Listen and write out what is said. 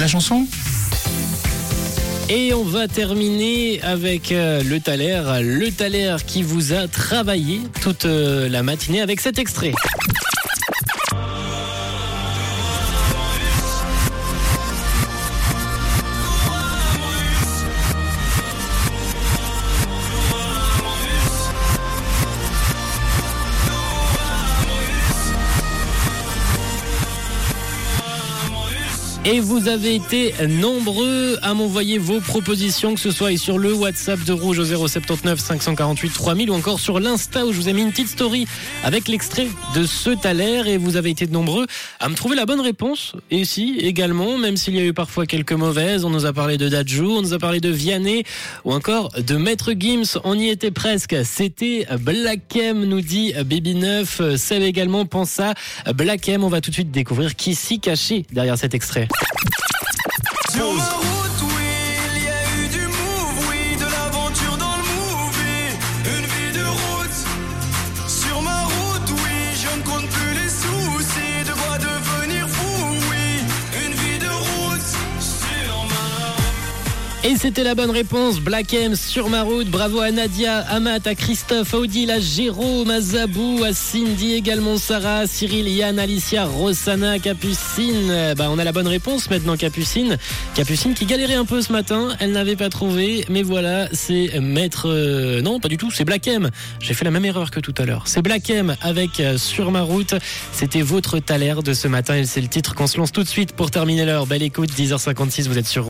La chanson? Et on va terminer avec euh, le Thaler, le Thaler qui vous a travaillé toute euh, la matinée avec cet extrait. Et vous avez été nombreux à m'envoyer vos propositions, que ce soit sur le WhatsApp de Rouge au 079 548 3000 ou encore sur l'Insta où je vous ai mis une petite story avec l'extrait de ce Thaler et vous avez été nombreux à me trouver la bonne réponse. Et si, également, même s'il y a eu parfois quelques mauvaises, on nous a parlé de Dajou, on nous a parlé de Vianney ou encore de Maître Gims, on y était presque. C'était Black M, nous dit Baby 9. Seb également pense à Black M. On va tout de suite découvrir qui s'y cachait derrière cet extrait. Sur Et c'était la bonne réponse. Black M sur ma route. Bravo à Nadia, à Matt, à Christophe, à Odile, à Jérôme, à Zabou, à Cindy également, Sarah, Cyril, Yann, Alicia, Rosanna, Capucine. Bah, on a la bonne réponse maintenant, Capucine. Capucine qui galérait un peu ce matin. Elle n'avait pas trouvé. Mais voilà, c'est Maître. euh, non, pas du tout. C'est Black M. J'ai fait la même erreur que tout à l'heure. C'est Black M avec euh, Sur ma route. C'était votre Thaler de ce matin et c'est le titre qu'on se lance tout de suite pour terminer l'heure. Belle écoute, 10h56. Vous êtes sur